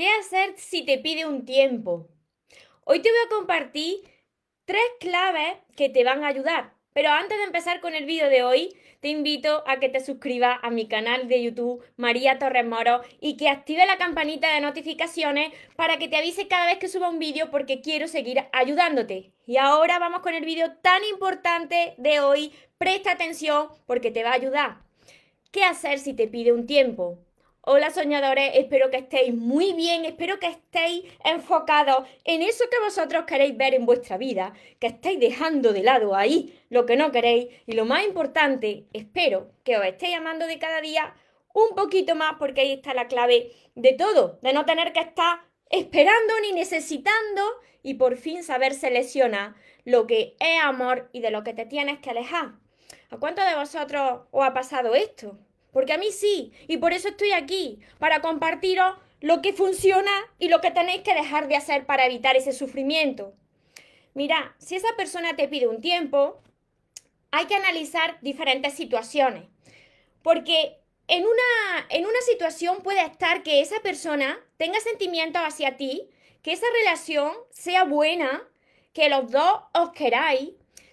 ¿Qué hacer si te pide un tiempo? Hoy te voy a compartir tres claves que te van a ayudar. Pero antes de empezar con el vídeo de hoy, te invito a que te suscribas a mi canal de YouTube María Torres Moro y que active la campanita de notificaciones para que te avise cada vez que suba un vídeo porque quiero seguir ayudándote. Y ahora vamos con el vídeo tan importante de hoy. Presta atención porque te va a ayudar. ¿Qué hacer si te pide un tiempo? Hola soñadores, espero que estéis muy bien, espero que estéis enfocados en eso que vosotros queréis ver en vuestra vida, que estéis dejando de lado ahí lo que no queréis y lo más importante, espero que os estéis amando de cada día un poquito más porque ahí está la clave de todo, de no tener que estar esperando ni necesitando y por fin saber seleccionar lo que es amor y de lo que te tienes que alejar. ¿A cuántos de vosotros os ha pasado esto? Porque a mí sí, y por eso estoy aquí, para compartiros lo que funciona y lo que tenéis que dejar de hacer para evitar ese sufrimiento. Mira, si esa persona te pide un tiempo, hay que analizar diferentes situaciones. Porque en una, en una situación puede estar que esa persona tenga sentimientos hacia ti, que esa relación sea buena, que los dos os queráis.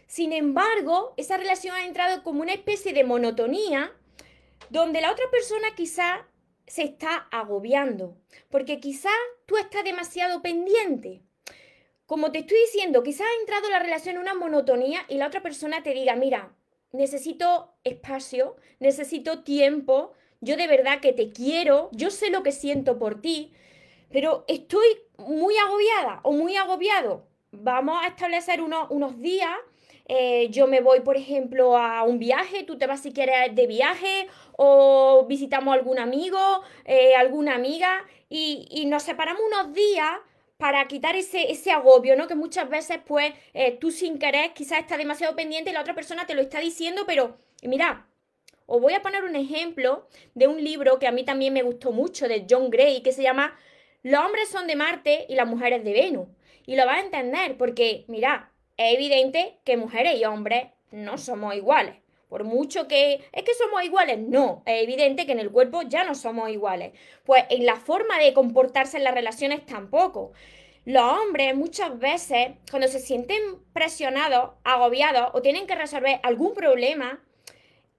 Sin embargo, esa relación ha entrado como una especie de monotonía donde la otra persona quizá se está agobiando, porque quizá tú estás demasiado pendiente. Como te estoy diciendo, quizá ha entrado la relación en una monotonía y la otra persona te diga, mira, necesito espacio, necesito tiempo, yo de verdad que te quiero, yo sé lo que siento por ti, pero estoy muy agobiada o muy agobiado. Vamos a establecer unos, unos días eh, yo me voy, por ejemplo, a un viaje, tú te vas si quieres de viaje o visitamos algún amigo, eh, alguna amiga y, nos separamos unos días para quitar ese, ese agobio, ¿no? Que muchas veces, pues, eh, tú sin querer quizás estás demasiado pendiente y la otra persona te lo está diciendo, pero mira, os voy a poner un ejemplo de un libro que a mí también me gustó mucho, de John Gray, que se llama Los hombres son de Marte y las mujeres de Venus. Y lo vas a entender porque, mira, es evidente que mujeres y hombres no somos iguales. Por mucho que es que somos iguales, no, es evidente que en el cuerpo ya no somos iguales. Pues en la forma de comportarse en las relaciones tampoco. Los hombres muchas veces, cuando se sienten presionados, agobiados o tienen que resolver algún problema,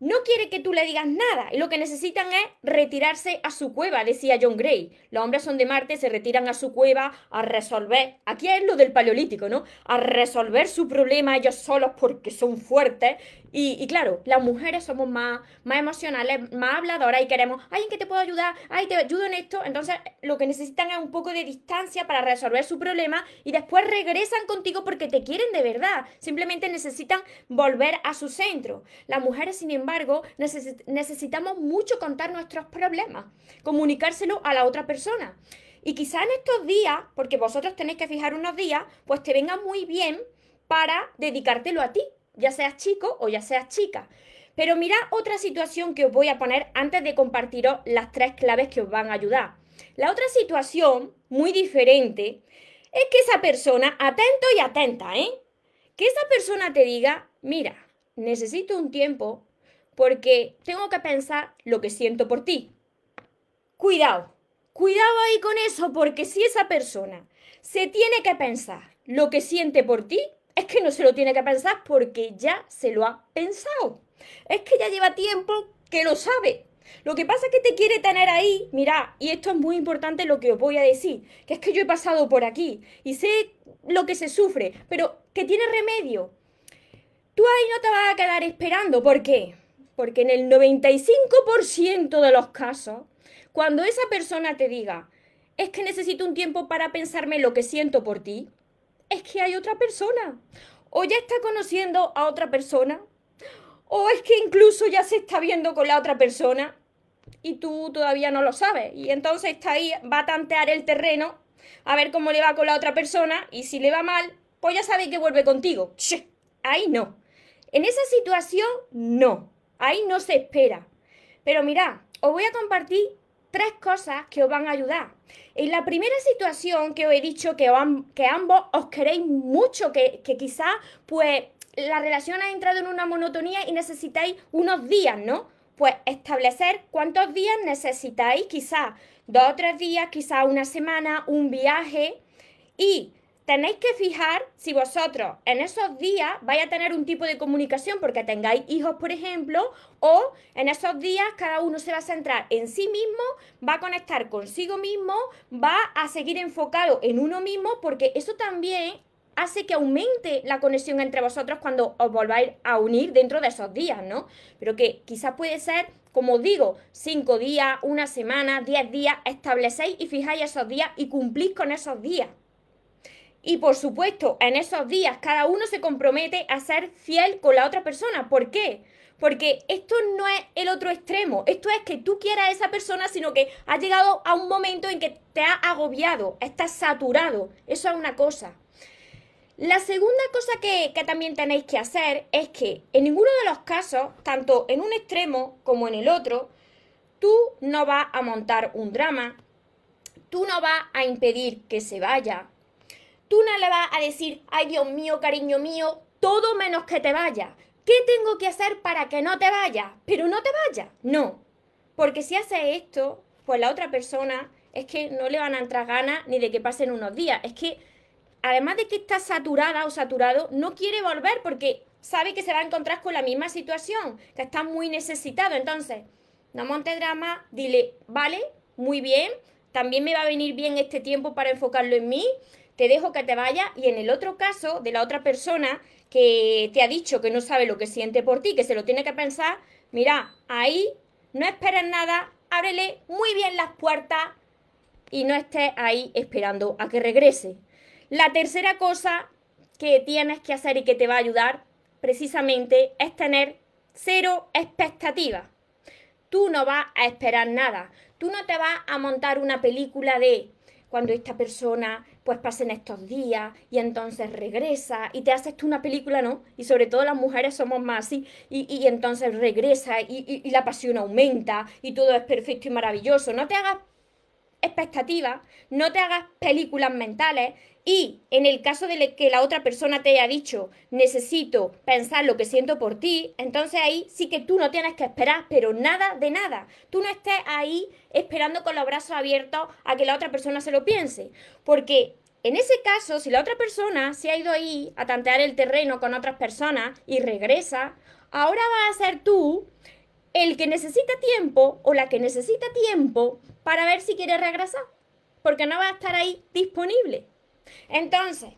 no quiere que tú le digas nada y lo que necesitan es retirarse a su cueva, decía John Gray. Los hombres son de Marte, se retiran a su cueva a resolver, aquí es lo del paleolítico, ¿no? A resolver su problema ellos solos porque son fuertes y, claro, las mujeres somos más, más emocionales, más habladoras y queremos, ay, ¿en qué te puedo ayudar? Ay, te ayudo en esto. Entonces, lo que necesitan es un poco de distancia para resolver su problema y después regresan contigo porque te quieren de verdad. Simplemente necesitan volver a su centro. Las mujeres, sin embargo, necesitamos mucho contar nuestros problemas, comunicárselo a la otra persona. Y quizá en estos días, porque vosotros tenéis que fijar unos días, pues te venga muy bien para dedicártelo a ti ya seas chico o ya seas chica. Pero mirad otra situación que os voy a poner antes de compartiros las tres claves que os van a ayudar. La otra situación, muy diferente, es que esa persona, atento y atenta, ¿eh? Que esa persona te diga, mira, necesito un tiempo porque tengo que pensar lo que siento por ti. Cuidado, cuidado ahí con eso porque si esa persona se tiene que pensar lo que siente por ti, es que no se lo tiene que pensar porque ya se lo ha pensado. Es que ya lleva tiempo que lo sabe. Lo que pasa es que te quiere tener ahí, mira, y esto es muy importante lo que os voy a decir, que es que yo he pasado por aquí y sé lo que se sufre, pero que tiene remedio. Tú ahí no te vas a quedar esperando, ¿por qué? Porque en el 95% de los casos, cuando esa persona te diga, es que necesito un tiempo para pensarme lo que siento por ti, es que hay otra persona. O ya está conociendo a otra persona. O es que incluso ya se está viendo con la otra persona y tú todavía no lo sabes. Y entonces está ahí, va a tantear el terreno a ver cómo le va con la otra persona y si le va mal, pues ya sabe que vuelve contigo. ahí no. En esa situación, no. Ahí no se espera. Pero mira, os voy a compartir tres cosas que os van a ayudar. En la primera situación que os he dicho que, que ambos os queréis mucho, que, que quizás pues la relación ha entrado en una monotonía y necesitáis unos días, ¿no? pues establecer cuántos días necesitáis, quizás dos o tres días, quizás una semana, un viaje y tenéis que fijar si vosotros en esos días vais a tener un tipo de comunicación porque tengáis hijos, por ejemplo, o en esos días cada uno se va a centrar en sí mismo, va a conectar consigo mismo, va a seguir enfocado en uno mismo, porque eso también hace que aumente la conexión entre vosotros cuando os volváis a unir dentro de esos días, ¿no? Pero que quizás puede ser, como digo, cinco días, una semana, diez días, establecéis y fijáis esos días y cumplís con esos días. Y por supuesto, en esos días cada uno se compromete a ser fiel con la otra persona. ¿Por qué? Porque esto no es el otro extremo. Esto es que tú quieras a esa persona, sino que has llegado a un momento en que te ha agobiado, estás saturado. Eso es una cosa. La segunda cosa que, que, también tenéis que hacer es que en ninguno de los casos, tanto en un extremo como en el otro, tú no vas a montar un drama, tú no vas a impedir que se vaya, Tú no le vas a decir, ay Dios mío, cariño mío, todo menos que te vaya. ¿Qué tengo que hacer para que no te vayas? Pero no te vayas. No. Porque si haces esto, pues la otra persona es que no le van a entrar ganas ni de que pasen unos días. Es que, además de que está saturada o saturado, no quiere volver porque sabe que se va a encontrar con la misma situación, que está muy necesitado. Entonces, no monte drama, dile, vale, muy bien, también me va a venir bien este tiempo para enfocarlo en mí te dejo que te vayas y en el otro caso de la otra persona que te ha dicho que no sabe lo que siente por ti, que se lo tiene que pensar, mira, ahí no esperes nada, ábrele muy bien las puertas y no estés ahí esperando a que regrese. La tercera cosa que tienes que hacer y que te va a ayudar precisamente es tener cero expectativas. Tú no vas a esperar nada. Tú no te vas a montar una película de cuando esta persona pues pasen estos días y entonces regresa y te haces tú una película, ¿no? Y sobre todo las mujeres somos más así y, entonces regresa y, y la pasión aumenta y todo es perfecto y maravilloso. No te hagas expectativas, no te hagas películas mentales y en el caso de que la otra persona te haya dicho necesito pensar lo que siento por ti, entonces ahí sí que tú no tienes que esperar, pero nada de nada. Tú no estés ahí esperando con los brazos abiertos a que la otra persona se lo piense, porque en ese caso, si la otra persona se ha ido ahí a tantear el terreno con otras personas y regresa, ahora va a ser tú el que necesita tiempo o la que necesita tiempo para ver si quiere regresar, porque no va a estar ahí disponible. Entonces,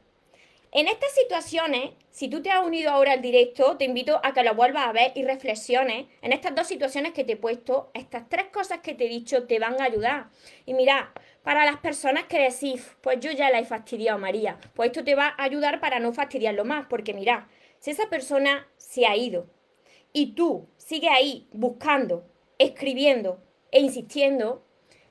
en estas situaciones, si tú te has unido ahora al directo, te invito a que lo vuelvas a ver y reflexiones en estas dos situaciones que te he puesto. Estas tres cosas que te he dicho te van a ayudar. Y mira, para las personas que decís, pues yo ya la he fastidiado, María, pues esto te va a ayudar para no fastidiarlo más, porque mira, si esa persona se ha ido y tú sigues ahí buscando, escribiendo e insistiendo,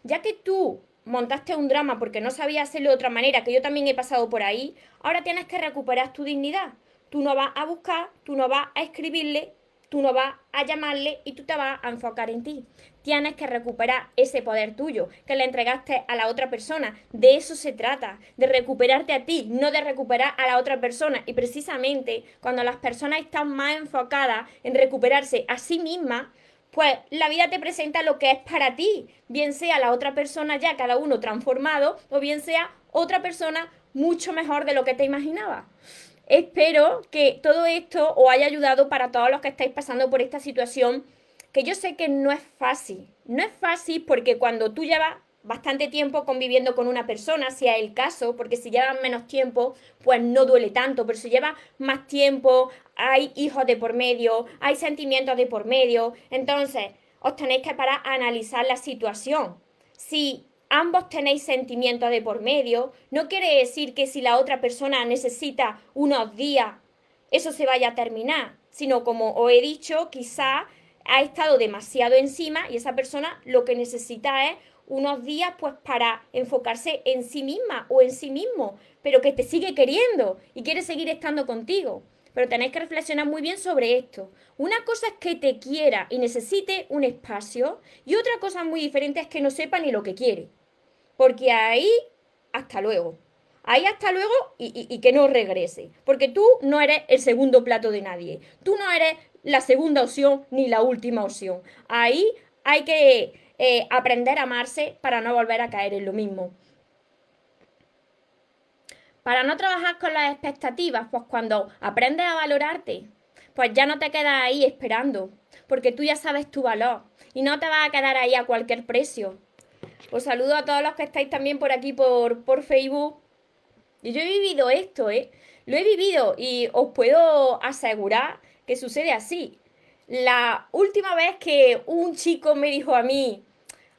ya que tú montaste un drama porque no sabías hacerlo de otra manera, que yo también he pasado por ahí, ahora tienes que recuperar tu dignidad. Tú no vas a buscar, tú no vas a escribirle, tú no vas a llamarle y tú te vas a enfocar en ti. Tienes que recuperar ese poder tuyo que le entregaste a la otra persona. De eso se trata, de recuperarte a ti, no de recuperar a la otra persona. Y precisamente cuando las personas están más enfocadas en recuperarse a sí mismas, pues la vida te presenta lo que es para ti, bien sea la otra persona ya cada uno transformado o bien sea otra persona mucho mejor de lo que te imaginabas. Espero que todo esto os haya ayudado para todos los que estáis pasando por esta situación, que yo sé que no es fácil. No es fácil porque cuando tú llevas bastante tiempo conviviendo con una persona, si es el caso, porque si llevan menos tiempo, pues no duele tanto, pero si lleva más tiempo, hay hijos de por medio, hay sentimientos de por medio, entonces os tenéis que parar analizar la situación. Si ambos tenéis sentimientos de por medio, no quiere decir que si la otra persona necesita unos días, eso se vaya a terminar, sino como os he dicho, quizá ha estado demasiado encima y esa persona lo que necesita es unos días pues para enfocarse en sí misma o en sí mismo, pero que te sigue queriendo y quiere seguir estando contigo. Pero tenéis que reflexionar muy bien sobre esto. Una cosa es que te quiera y necesite un espacio y otra cosa muy diferente es que no sepa ni lo que quiere. Porque ahí, hasta luego. Ahí hasta luego y, y, que no regrese. Porque tú no eres el segundo plato de nadie. Tú no eres la segunda opción ni la última opción. Ahí hay que eh, aprender a amarse para no volver a caer en lo mismo. Para no trabajar con las expectativas, pues cuando aprendes a valorarte, pues ya no te quedas ahí esperando, porque tú ya sabes tu valor y no te vas a quedar ahí a cualquier precio. Os saludo a todos los que estáis también por aquí por, por Facebook. Y yo he vivido esto, ¿eh? Lo he vivido y os puedo asegurar que sucede así. La última vez que un chico me dijo a mí,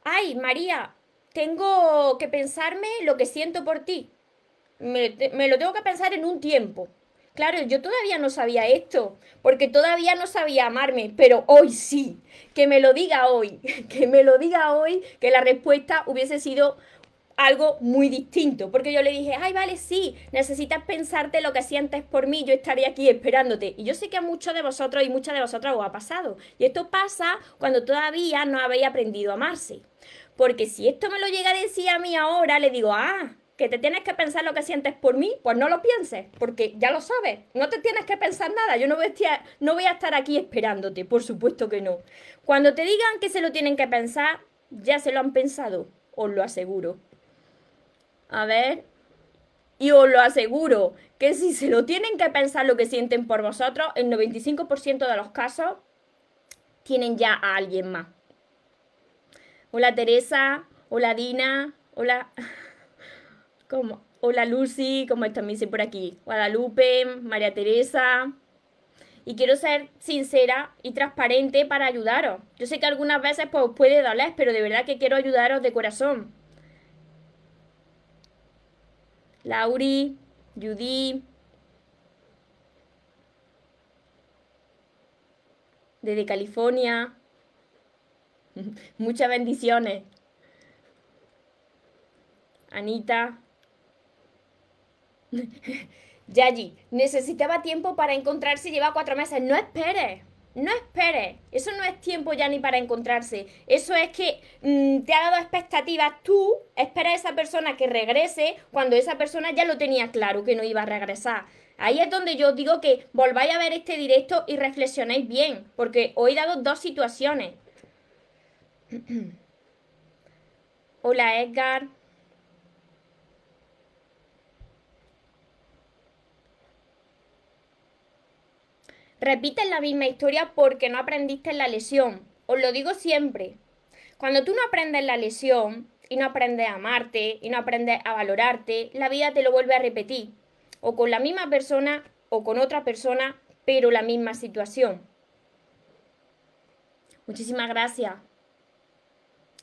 ay, María, tengo que pensarme lo que siento por ti. Me, lo tengo que pensar en un tiempo. Claro, yo todavía no sabía esto, porque todavía no sabía amarme, pero hoy sí, que me lo diga hoy, que me lo diga hoy, que la respuesta hubiese sido algo muy distinto, porque yo le dije, ay, vale, sí, necesitas pensarte lo que sientes por mí, yo estaré aquí esperándote. Y yo sé que a muchos de vosotros y muchas de vosotras os ha pasado. Y esto pasa cuando todavía no habéis aprendido a amarse. Porque si esto me lo llega a decir a mí ahora, le digo, ah, que te tienes que pensar lo que sientes por mí, pues no lo pienses, porque ya lo sabes, no te tienes que pensar nada, yo no voy, a no voy a estar aquí esperándote, por supuesto que no. Cuando te digan que se lo tienen que pensar, ya se lo han pensado, os lo aseguro. A ver, y os lo aseguro, que si se lo tienen que pensar lo que sienten por vosotros, el 95% de los casos tienen ya a alguien más. Hola Teresa, hola Dina, hola... Hola Lucy, ¿cómo están? Me por aquí. Guadalupe, María Teresa. Y quiero ser sincera y transparente para ayudaros. Yo sé que algunas veces pues, os puede doler, pero de verdad que quiero ayudaros de corazón. Lauri, Judy. Desde California. Muchas bendiciones. Anita. Yayi, necesitaba tiempo para encontrarse lleva cuatro meses. No esperes, no esperes. Eso no es tiempo ya ni para encontrarse. Eso es que mm, te ha dado expectativas. Tú esperas a esa persona que regrese cuando esa persona ya lo tenía claro que no iba a regresar. Ahí es donde yo digo que volváis a ver este directo y reflexionéis bien, porque hoy he dado dos situaciones. Hola Edgar. Repites la misma historia porque no aprendiste la lesión. Os lo digo siempre. Cuando tú no aprendes la lesión y no aprendes a amarte y no aprendes a valorarte, la vida te lo vuelve a repetir. O con la misma persona o con otra persona, pero la misma situación. Muchísimas gracias.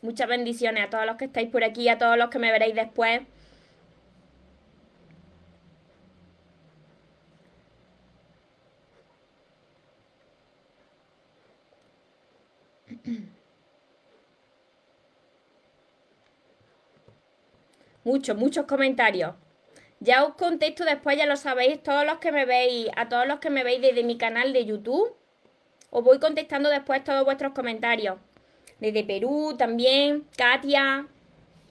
Muchas bendiciones a todos los que estáis por aquí, a todos los que me veréis después. Muchos, muchos comentarios. Ya os contesto después, ya lo sabéis, todos los que me veis, a todos los que me veis desde mi canal de YouTube, os voy contestando después todos vuestros comentarios. Desde Perú también, Katia,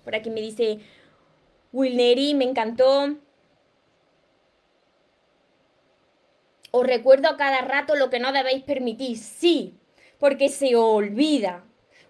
por aquí me dice Wilneri, me encantó. Os recuerdo cada rato lo que no debéis permitir, sí, porque se olvida.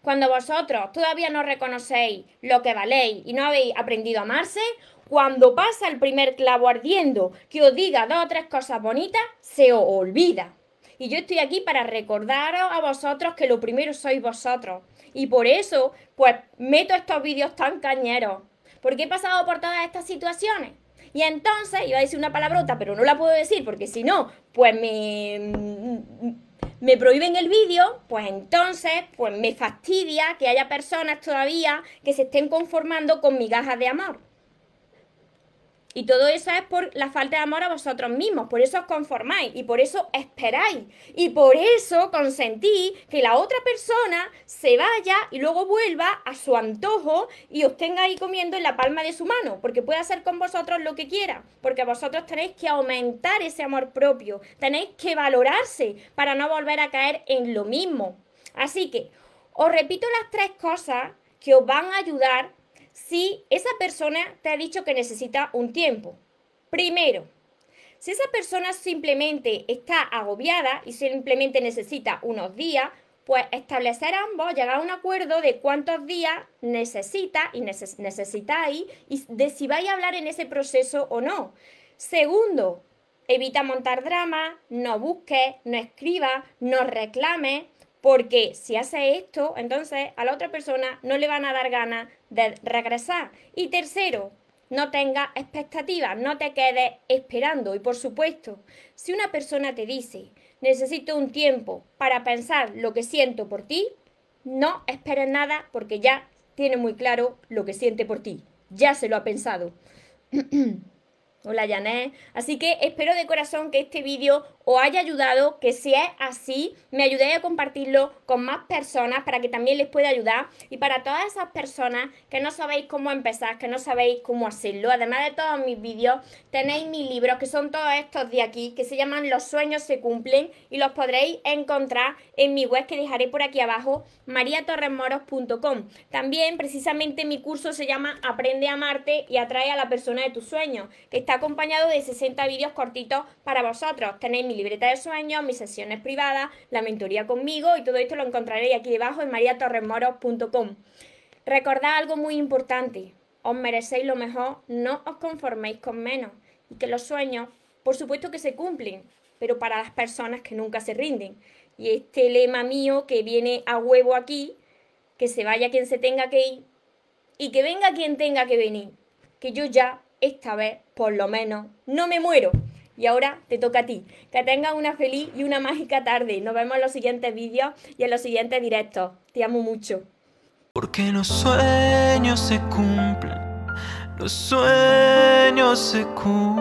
Cuando vosotros todavía no reconocéis lo que valéis y no habéis aprendido a amarse, cuando pasa el primer clavo ardiendo que os diga dos o tres cosas bonitas, se os olvida. Y yo estoy aquí para recordaros a vosotros que lo primero sois vosotros. Y por eso, pues, meto estos vídeos tan cañeros. Porque he pasado por todas estas situaciones. Y entonces, iba a decir una palabrota, pero no la puedo decir porque si no, pues me me prohíben el vídeo, pues entonces pues me fastidia que haya personas todavía que se estén conformando con migajas de amor. Y todo eso es por la falta de amor a vosotros mismos. Por eso os conformáis y por eso esperáis. Y por eso consentís que la otra persona se vaya y luego vuelva a su antojo y os tenga ahí comiendo en la palma de su mano. Porque puede hacer con vosotros lo que quiera. Porque vosotros tenéis que aumentar ese amor propio. Tenéis que valorarse para no volver a caer en lo mismo. Así que os repito las tres cosas que os van a ayudar si esa persona te ha dicho que necesita un tiempo. Primero, Si esa persona simplemente está agobiada y simplemente necesita unos días, pues establecer ambos, llegar a un acuerdo de cuántos días necesita y necesitáis y de si vais a hablar en ese proceso o no. Segundo, evita montar drama, no busques, no escribas, no reclames, porque si hace esto, entonces a la otra persona no le van a dar ganas de regresar. Y tercero, no tengas expectativas, no te quedes esperando. Y por supuesto, si una persona te dice, necesito un tiempo para pensar lo que siento por ti, no esperes nada porque ya tiene muy claro lo que siente por ti. Ya se lo ha pensado. Hola Janet. Así que espero de corazón que este vídeo os haya ayudado, que si es así, me ayudéis a compartirlo con más personas para que también les pueda ayudar. Y para todas esas personas que no sabéis cómo empezar, que no sabéis cómo hacerlo, además de todos mis vídeos, tenéis mis libros, que son todos estos de aquí, que se llaman Los sueños se cumplen y los podréis encontrar en mi web que dejaré por aquí abajo, mariatorresmoros.com. También precisamente mi curso se llama Aprende a amarte y atrae a la persona de tus sueños, que está acompañado de 60 vídeos cortitos para vosotros. Tenéis mi libreta de sueños, mis sesiones privadas, la mentoría conmigo y todo esto lo encontraréis aquí debajo en mariatorremoros.com. Recordad algo muy importante, os merecéis lo mejor, no os conforméis con menos y que los sueños, por supuesto que se cumplen, pero para las personas que nunca se rinden. Y este lema mío que viene a huevo aquí, que se vaya quien se tenga que ir y que venga quien tenga que venir, que yo ya esta vez, por lo menos, no me muero. Y ahora te toca a ti. Que tengas una feliz y una mágica tarde. Nos vemos en los siguientes vídeos y en los siguientes directos. Te amo mucho. Porque los sueños se cumplen. Los sueños se cumplen.